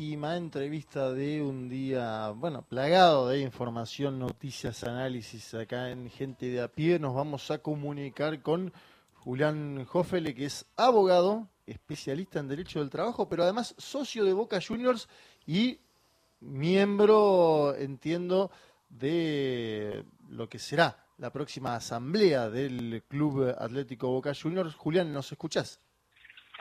última entrevista de un día, bueno, plagado de información, noticias, análisis acá en Gente de a pie. Nos vamos a comunicar con Julián Hoffele, que es abogado, especialista en Derecho del Trabajo, pero además socio de Boca Juniors y miembro, entiendo, de lo que será la próxima asamblea del Club Atlético Boca Juniors. Julián, ¿nos escuchás?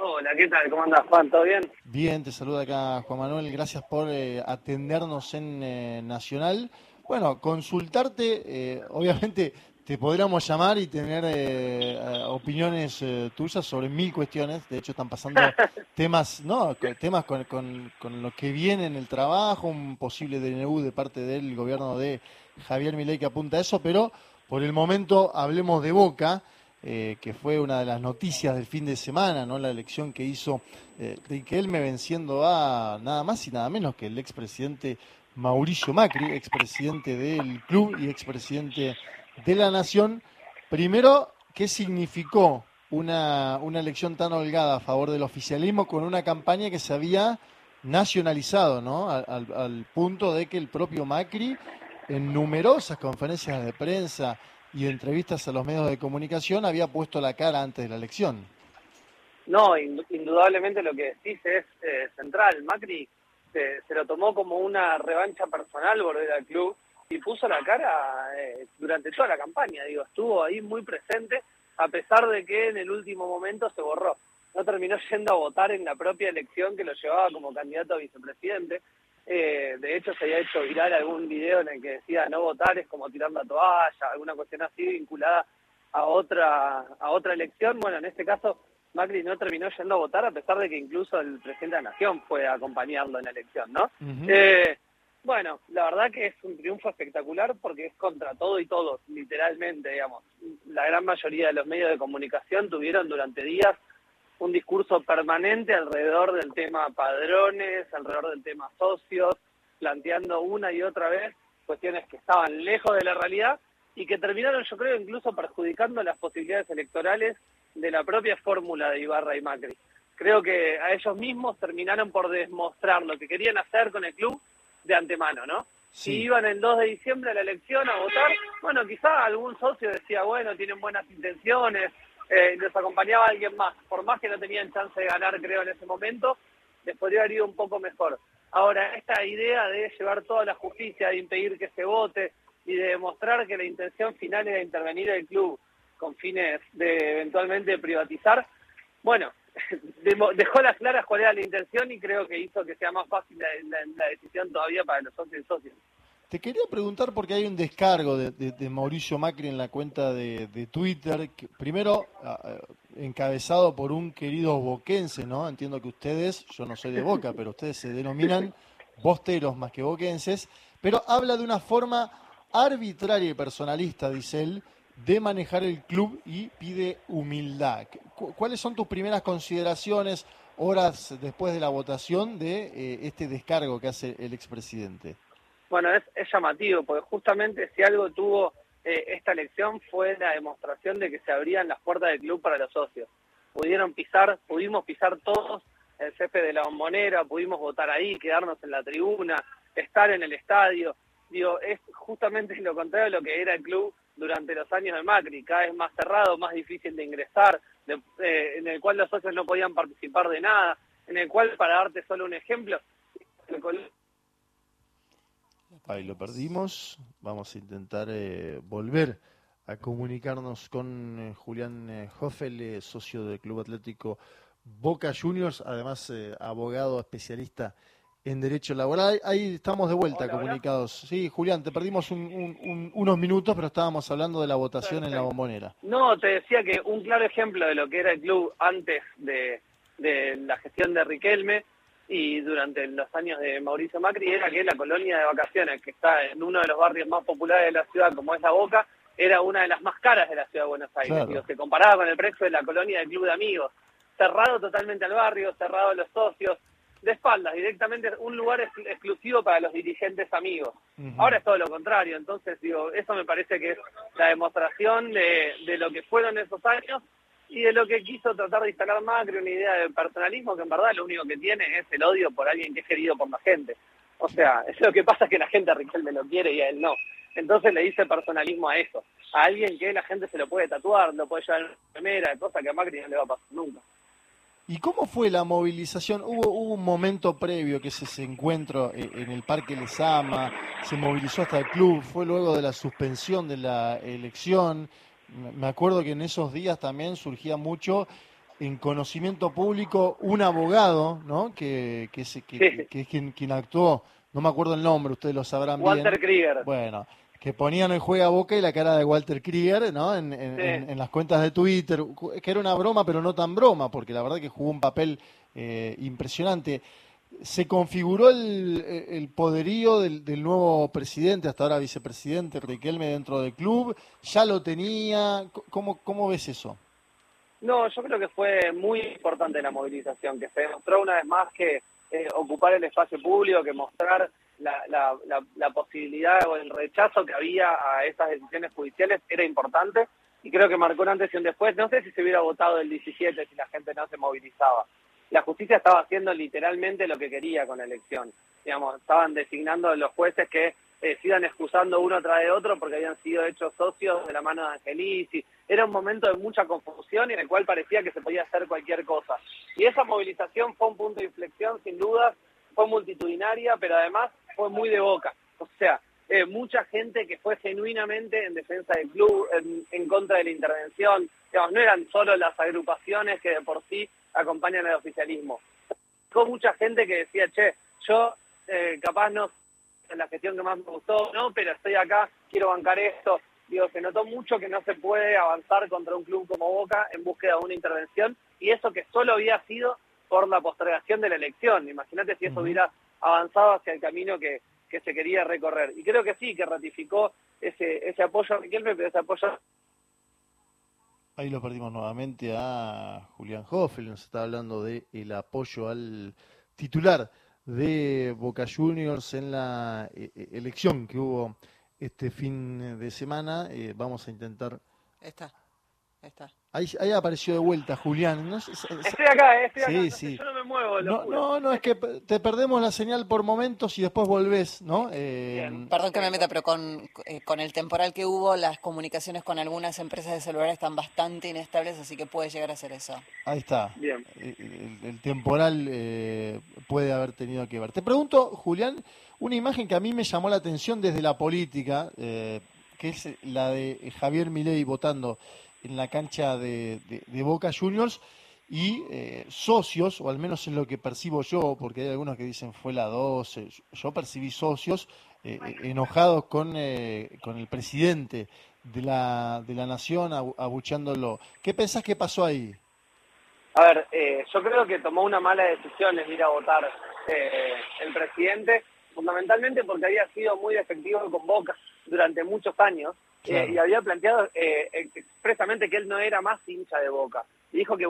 Hola, ¿qué tal? ¿Cómo andas, Juan? ¿Todo bien? Bien, te saluda acá Juan Manuel. Gracias por eh, atendernos en eh, Nacional. Bueno, consultarte, eh, obviamente te podríamos llamar y tener opiniones tuyas sobre mil cuestiones. De hecho, están pasando temas, ¿no? Temas con, con, con, lo que viene en el trabajo, un posible DNU de parte del gobierno de Javier Milei que apunta a eso, pero por el momento hablemos de Boca. Eh, que fue una de las noticias del fin de semana, ¿no? La elección que hizo eh, Riquelme venciendo a nada más y nada menos que el expresidente Mauricio Macri, expresidente del club y expresidente de la nación. Primero, ¿qué significó una, una elección tan holgada a favor del oficialismo con una campaña que se había nacionalizado, ¿no? Al, al punto de que el propio Macri, en numerosas conferencias de prensa, y entrevistas a los medios de comunicación había puesto la cara antes de la elección. No, indudablemente lo que decís es eh, central. Macri se, lo tomó como una revancha personal volver al club y puso la cara eh, durante toda la campaña. Digo, estuvo ahí muy presente a pesar de que en el último momento se borró. No terminó yendo a votar en la propia elección que lo llevaba como candidato a vicepresidente. Eh, de hecho, se había hecho viral algún video en el que decía no votar es como tirar la toalla, alguna cuestión así vinculada a otra, a otra elección. Bueno, en este caso, Macri no terminó yendo a votar, a pesar de que incluso el presidente de la Nación fue a acompañarlo en la elección, ¿no? Eh, bueno, la verdad que es un triunfo espectacular porque es contra todo y todos, literalmente, digamos. La gran mayoría de los medios de comunicación tuvieron durante días un discurso permanente alrededor del tema padrones, alrededor del tema socios, planteando una y otra vez cuestiones que estaban lejos de la realidad y que terminaron, yo creo, incluso perjudicando las posibilidades electorales de la propia fórmula de Ibarra y Macri. Creo que a ellos mismos terminaron por demostrar lo que querían hacer con el club de antemano, ¿no? Si iban el 2 de diciembre a la elección a votar, bueno, quizá algún socio decía, bueno, tienen buenas intenciones, eh, les acompañaba alguien más. Por más que no tenían chance de ganar, creo, en ese momento, les podría haber ido un poco mejor. Ahora, esta idea de llevar toda la justicia, de impedir que se vote y de demostrar que la intención final era intervenir el club con fines de eventualmente privatizar, bueno, dejó las claras cuál era la intención y creo que hizo que sea más fácil la decisión todavía para los socios y socios. Te quería preguntar porque hay un descargo de, Mauricio Macri en la cuenta de, Twitter, primero encabezado por un querido boquense, ¿no? Entiendo que ustedes, yo no soy de Boca, pero ustedes se denominan bosteros más que boquenses, pero habla de una forma arbitraria y personalista, dice él, de manejar el club y pide humildad. ¿Cuáles son tus primeras consideraciones horas después de la votación de eh, este descargo que hace el expresidente? Bueno, es, llamativo, porque justamente si algo tuvo eh, esta elección fue la demostración de que se abrían las puertas del club para los socios. Pudieron pisar, pudimos pisar todos el jefe de la bombonera, pudimos votar ahí, quedarnos en la tribuna, estar en el estadio. Digo, es justamente lo contrario de lo que era el club durante los años de Macri, cada vez más cerrado, más difícil de ingresar, eh, en el cual los socios no podían participar de nada, en el cual, para darte solo un ejemplo, el Ahí lo perdimos. Vamos a intentar eh, volver a comunicarnos con eh, Julián eh, Hoffel, socio del Club Atlético Boca Juniors, además abogado especialista en Derecho Laboral. Ahí estamos de vuelta comunicados. Sí, Julián, te perdimos unos minutos, pero estábamos hablando de la votación en la bombonera. No, te decía que un claro ejemplo de lo que era el club antes de, de la gestión de Riquelme y durante los años de Mauricio Macri era que la colonia de vacaciones, que está en uno de los barrios más populares de la ciudad, como es La Boca, era una de las más caras de la ciudad de Buenos Aires. se comparaba con el precio de la colonia del Club de Amigos. Cerrado totalmente al barrio, cerrado a los socios, de espaldas, directamente un lugar exclusivo para los dirigentes amigos. Ahora es todo lo contrario, entonces digo, eso me parece que es la demostración de, de lo que fueron esos años y de lo que quiso tratar de instalar Macri, una idea de personalismo que en verdad lo único que tiene es el odio por alguien que es querido por la gente. O sea, es lo que pasa que la gente a Riquelme lo quiere y a él no. Entonces le dice personalismo a eso, a alguien que la gente se lo puede tatuar, lo puede llevar en primera, cosa que a Macri no le va a pasar nunca. ¿Y cómo fue la movilización? Hubo, un momento previo que ese encuentro eh, en el Parque Lesama, se movilizó hasta el club, fue luego de la suspensión de la elección. Me acuerdo que en esos días también surgía mucho en conocimiento público un abogado, ¿no? Que, que, es, que, es quien, quien actuó, no me acuerdo el nombre, ustedes lo sabrán bien. Walter Krieger. Bueno, que ponían en juego a boca y la cara de Walter Krieger, ¿no? En, en, las cuentas de Twitter, que era una broma, pero no tan broma, porque la verdad que jugó un papel eh, impresionante. Se configuró el, el poderío del, nuevo presidente, hasta ahora vicepresidente Riquelme dentro del club. ¿Ya lo tenía? ¿Cómo, ves eso? No, yo creo que fue muy importante la movilización, que se demostró una vez más que eh, ocupar el espacio público, que mostrar la, la, la, posibilidad o el rechazo que había a esas decisiones judiciales era importante y creo que marcó un antes y un después. No sé si se hubiera votado el 17 si la gente no se movilizaba. La justicia estaba haciendo literalmente lo que quería con la elección. Digamos, estaban designando los jueces que eh, se iban excusando uno tras de otro porque habían sido hechos socios de la mano de Angelici. Era un momento de mucha confusión y en el cual parecía que se podía hacer cualquier cosa. Y esa movilización fue un punto de inflexión, sin duda, fue multitudinaria, pero además fue muy de boca. O sea, eh, mucha gente que fue genuinamente en defensa del club, en, contra de la intervención. Digamos, no eran solo las agrupaciones que de por sí acompañan al oficialismo. Fue mucha gente que decía, che, yo eh, capaz no en la gestión que más me gustó, no, pero estoy acá, quiero bancar esto. Digo, se notó mucho que no se puede avanzar contra un club como Boca en búsqueda de una intervención y eso que solo había sido por la postergación de la elección. Imagínate si eso hubiera avanzado hacia el camino que, que se quería recorrer. Y creo que sí, que ratificó ese, ese apoyo a Riquelme, pero ese apoyo... Ahí lo perdimos nuevamente a Julián Hoffel, nos está hablando del el apoyo al titular de Boca Juniors en la eh, eh, elección que hubo este fin de semana. Eh, vamos a intentar. Está, está. Ahí, ahí, apareció de vuelta Julián. estoy acá, estoy acá. yo no me muevo. No, no, no, es que te perdemos la señal por momentos y después volvés, ¿no? Eh, Perdón que me meta, pero con, eh, con el temporal que hubo, las comunicaciones con algunas empresas de celular están bastante inestables, así que puede llegar a ser eso. Ahí está. Bien. El, temporal eh, puede haber tenido que ver. Te pregunto, Julián, una imagen que a mí me llamó la atención desde la política, que es la de Javier Milei votando en la cancha de, Boca Juniors y eh, socios, o al menos en lo que percibo yo, porque hay algunos que dicen fue la 12, yo percibí socios eh, eh, enojados con, con el presidente de la, de la nación abucheándolo. ¿Qué pensás que pasó ahí? A ver, yo creo que tomó una mala decisión en ir a votar el presidente, fundamentalmente porque había sido muy efectivo con Boca durante muchos años eh, y había planteado eh, expresamente que él no era más hincha de Boca. Y dijo que...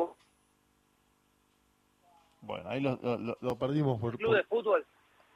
Bueno, ahí lo, lo, perdimos por... Club de fútbol.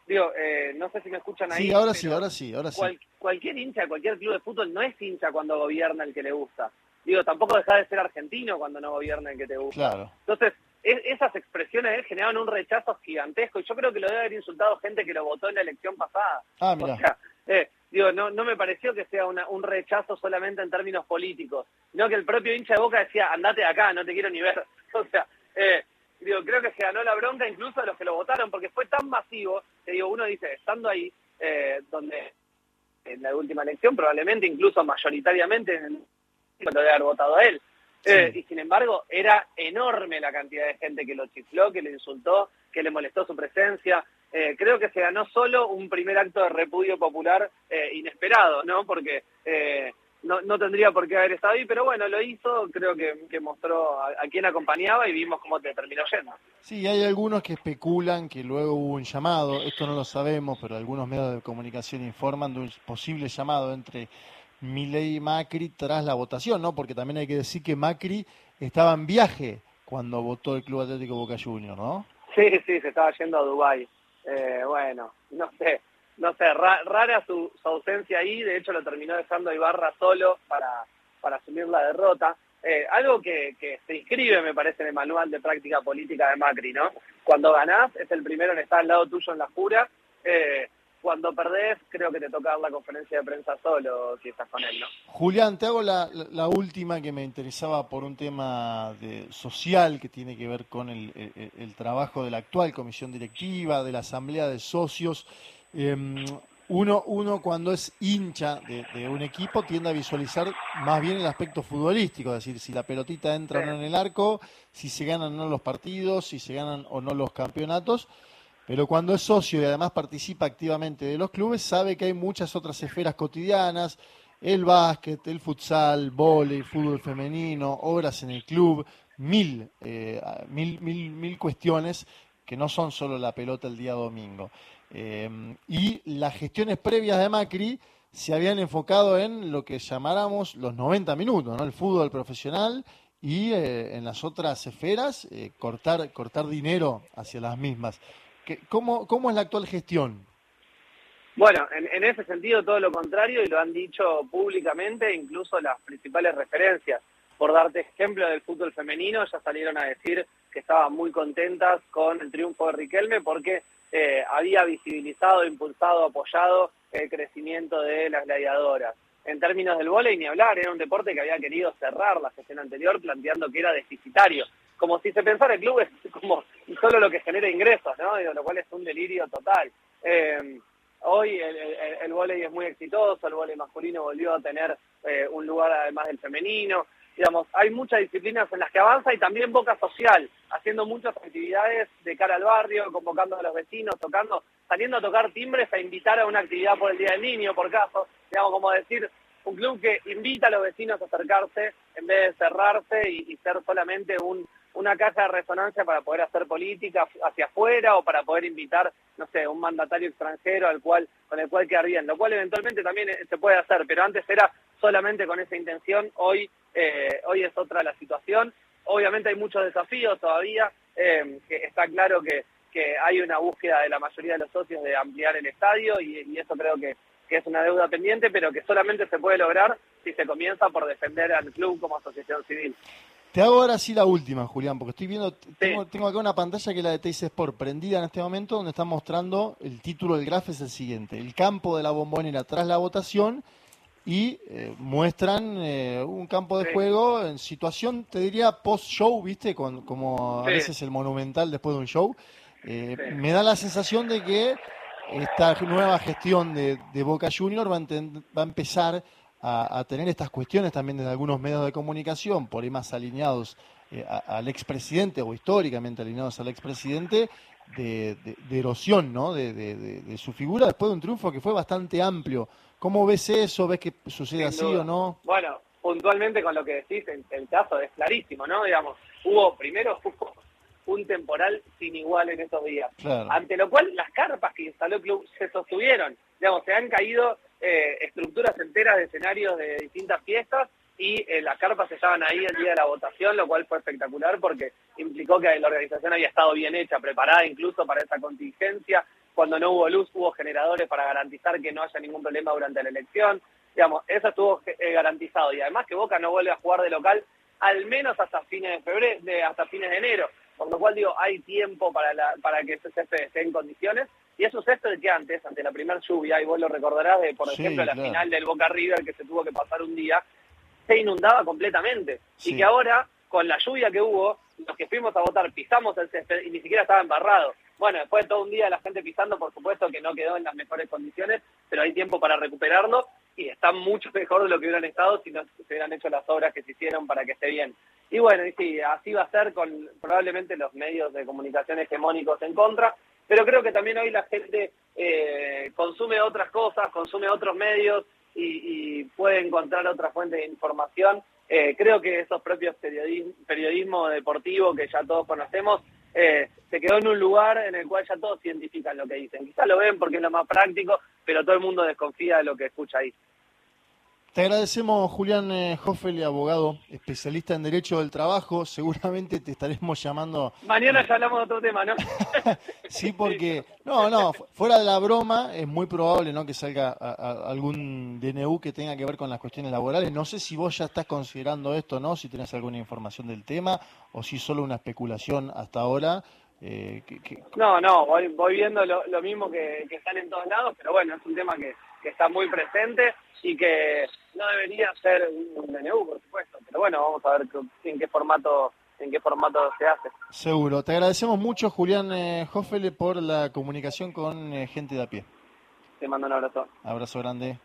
Digo, eh, no sé si me escuchan ahí. Sí, ahora sí, ahora sí, ahora sí. cualquier hincha de cualquier club de fútbol no es hincha cuando gobierna el que le gusta. Digo, tampoco deja de ser argentino cuando no gobierna el que te gusta. Claro. Entonces, esas expresiones él generaban un rechazo gigantesco y yo creo que lo debe haber insultado gente que lo votó en la elección pasada. Ah, mira. O sea, eh, digo, no, no me pareció que sea un rechazo solamente en términos políticos, sino que el propio hincha de Boca decía, andate de acá, no te quiero ni ver. O sea, eh, digo, creo que se ganó la bronca incluso a los que lo votaron, porque fue tan masivo que digo, uno dice, estando ahí, eh, donde en la última elección probablemente incluso mayoritariamente lo debe haber votado a él. Eh, y sin embargo, era enorme la cantidad de gente que lo chifló, que le insultó, que le molestó su presencia. Eh, creo que se ganó solo un primer acto de repudio popular eh, inesperado, ¿no? Porque no, no, tendría por qué haber estado ahí, pero bueno, lo hizo, creo que, mostró a, a, quién acompañaba y vimos cómo te terminó yendo. Sí, hay algunos que especulan que luego hubo un llamado, esto no lo sabemos, pero algunos medios de comunicación informan de un posible llamado entre Milei y Macri tras la votación, ¿no? Porque también hay que decir que Macri estaba en viaje cuando votó el Club Atlético Boca Juniors, ¿no? Sí, sí, se estaba yendo a Dubái. Eh, bueno, no sé, no sé, rara su, ausencia ahí, de hecho lo terminó dejando Ibarra solo para, para asumir la derrota. eh, algo que, que, se inscribe, me parece, en el manual de práctica política de Macri, ¿no? Cuando ganás, es el primero en estar al lado tuyo en la jura. Eh, cuando perdés, creo que te toca dar la conferencia de prensa solo si estás con él, ¿no? Julián, te hago la, la, última que me interesaba por un tema de, social que tiene que ver con el, el, trabajo de la actual comisión directiva, de la asamblea de socios. Em, uno, uno cuando es hincha de, un equipo tiende a visualizar más bien el aspecto futbolístico, es decir, si la pelotita entra o no en el arco, si se ganan o no los partidos, si se ganan o no los campeonatos. Pero cuando es socio y además participa activamente de los clubes, sabe que hay muchas otras esferas cotidianas, el básquet, el futsal, vóley, fútbol femenino, obras en el club, mil, eh, mil, mil, mil cuestiones que no son solo la pelota el día domingo. Em, y las gestiones previas de Macri se habían enfocado en lo que llamáramos los 90 minutos, el fútbol profesional y eh, en las otras esferas eh, cortar, cortar dinero hacia las mismas. ¿Cómo, ¿Cómo es la actual gestión? Bueno, en, ese sentido todo lo contrario y lo han dicho públicamente, incluso las principales referencias. Por darte ejemplo del fútbol femenino, ya salieron a decir que estaban muy contentas con el triunfo de Riquelme porque eh, había visibilizado, impulsado, apoyado el crecimiento de las gladiadoras. En términos del vóley, ni hablar, era un deporte que había querido cerrar la sesión anterior planteando que era deficitario. Como si se pensara el club es como solo lo que genera ingresos, ¿no? lo cual es un delirio total. Eh, hoy el, el, es muy exitoso, el vóley masculino volvió a tener eh, un lugar además del femenino digamos, hay muchas disciplinas en las que avanza y también Boca Social, haciendo muchas actividades de cara al barrio, convocando a los vecinos, tocando, saliendo a tocar timbres a invitar a una actividad por el Día del Niño, por caso, digamos, como decir, un club que invita a los vecinos a acercarse en vez de cerrarse y, ser solamente un, una caja de resonancia para poder hacer política hacia afuera o para poder invitar, no sé, un mandatario extranjero al cual con el cual quedar bien, lo cual eventualmente también se puede hacer, pero antes era solamente con esa intención, hoy, eh, hoy es otra la situación. Obviamente hay muchos desafíos todavía, eh, está claro que, que hay una búsqueda de la mayoría de los socios de ampliar el estadio y, eso creo que, que es una deuda pendiente, pero que solamente se puede lograr si se comienza por defender al club como asociación civil. Te hago ahora sí la última, Julián, porque estoy viendo, tengo, tengo, acá una pantalla que es la de Teis Sport prendida en este momento, donde están mostrando el título del graf es el siguiente, el campo de la bombonera tras la votación y eh, muestran eh, un campo de juego en situación, te diría, post-show, ¿viste? como a veces el monumental después de un show. Eh, me da la sensación de que esta nueva gestión de, Boca Junior va a, va a empezar a, tener estas cuestiones también desde algunos medios de comunicación, por ahí más alineados al expresidente o históricamente alineados al expresidente, de, de, erosión ¿no? De, de, su figura después de un triunfo que fue bastante amplio ¿Cómo ves eso? ¿Ves que sucede así o no? Bueno, puntualmente con lo que decís, el, caso es clarísimo, ¿no? Digamos, hubo primero un temporal sin igual en estos días, ante lo cual las carpas que instaló el club se sostuvieron, digamos, se han caído eh, estructuras enteras de escenarios de distintas fiestas y eh, las carpas estaban ahí el día de la votación, lo cual fue espectacular porque implicó que la organización había estado bien hecha, preparada incluso para esa contingencia, cuando no hubo luz hubo generadores para garantizar que no haya ningún problema durante la elección. Digamos, eso estuvo eh, garantizado. Y además que Boca no vuelve a jugar de local al menos hasta fines de febrero, de, hasta fines de enero. Por lo cual digo, hay tiempo para, la, para que césped esté en condiciones. Y eso césped que antes, ante la primera lluvia, y vos lo recordarás de, por ejemplo, la final del Boca River que se tuvo que pasar un día, se inundaba completamente. Y que ahora, con la lluvia que hubo, los que fuimos a votar pisamos el césped y ni siquiera estaba embarrado. Bueno, después de todo un día la gente pisando, por supuesto que no quedó en las mejores condiciones, pero hay tiempo para recuperarlo y está mucho mejor de lo que hubieran estado si no se hubieran hecho las obras que se hicieron para que esté bien. Y bueno, y sí, así va a ser con probablemente los medios de comunicación hegemónicos en contra, pero creo que también hoy la gente eh, consume otras cosas, consume otros medios y, puede encontrar otras fuentes de información. Eh, creo que esos propios periodismo, periodismo deportivo que ya todos conocemos eh, se quedó en un lugar en el cual ya todos identifican lo que dicen. Quizás lo ven porque es lo más práctico, pero todo el mundo desconfía de lo que escucha ahí. Te agradecemos, Julián eh, Hoffel, abogado, especialista en Derecho del Trabajo. Seguramente te estaremos llamando. Mañana ya hablamos de otro tema, ¿no? sí, porque. No, no, fuera de la broma, es muy probable ¿no? que salga algún DNU que tenga que ver con las cuestiones laborales. No sé si vos ya estás considerando esto, ¿no? Si tenés alguna información del tema o si solo una especulación hasta ahora. Eh, no, no, voy, voy viendo lo, mismo que, están en todos lados, pero bueno, es un tema que, que está muy presente y que no debería ser un DNU, por supuesto. Pero bueno, vamos a ver en qué formato en qué formato se hace. Seguro. Te agradecemos mucho, Julián eh, Hoffele, por la comunicación con eh, gente de a pie. Te mando un abrazo. Abrazo grande.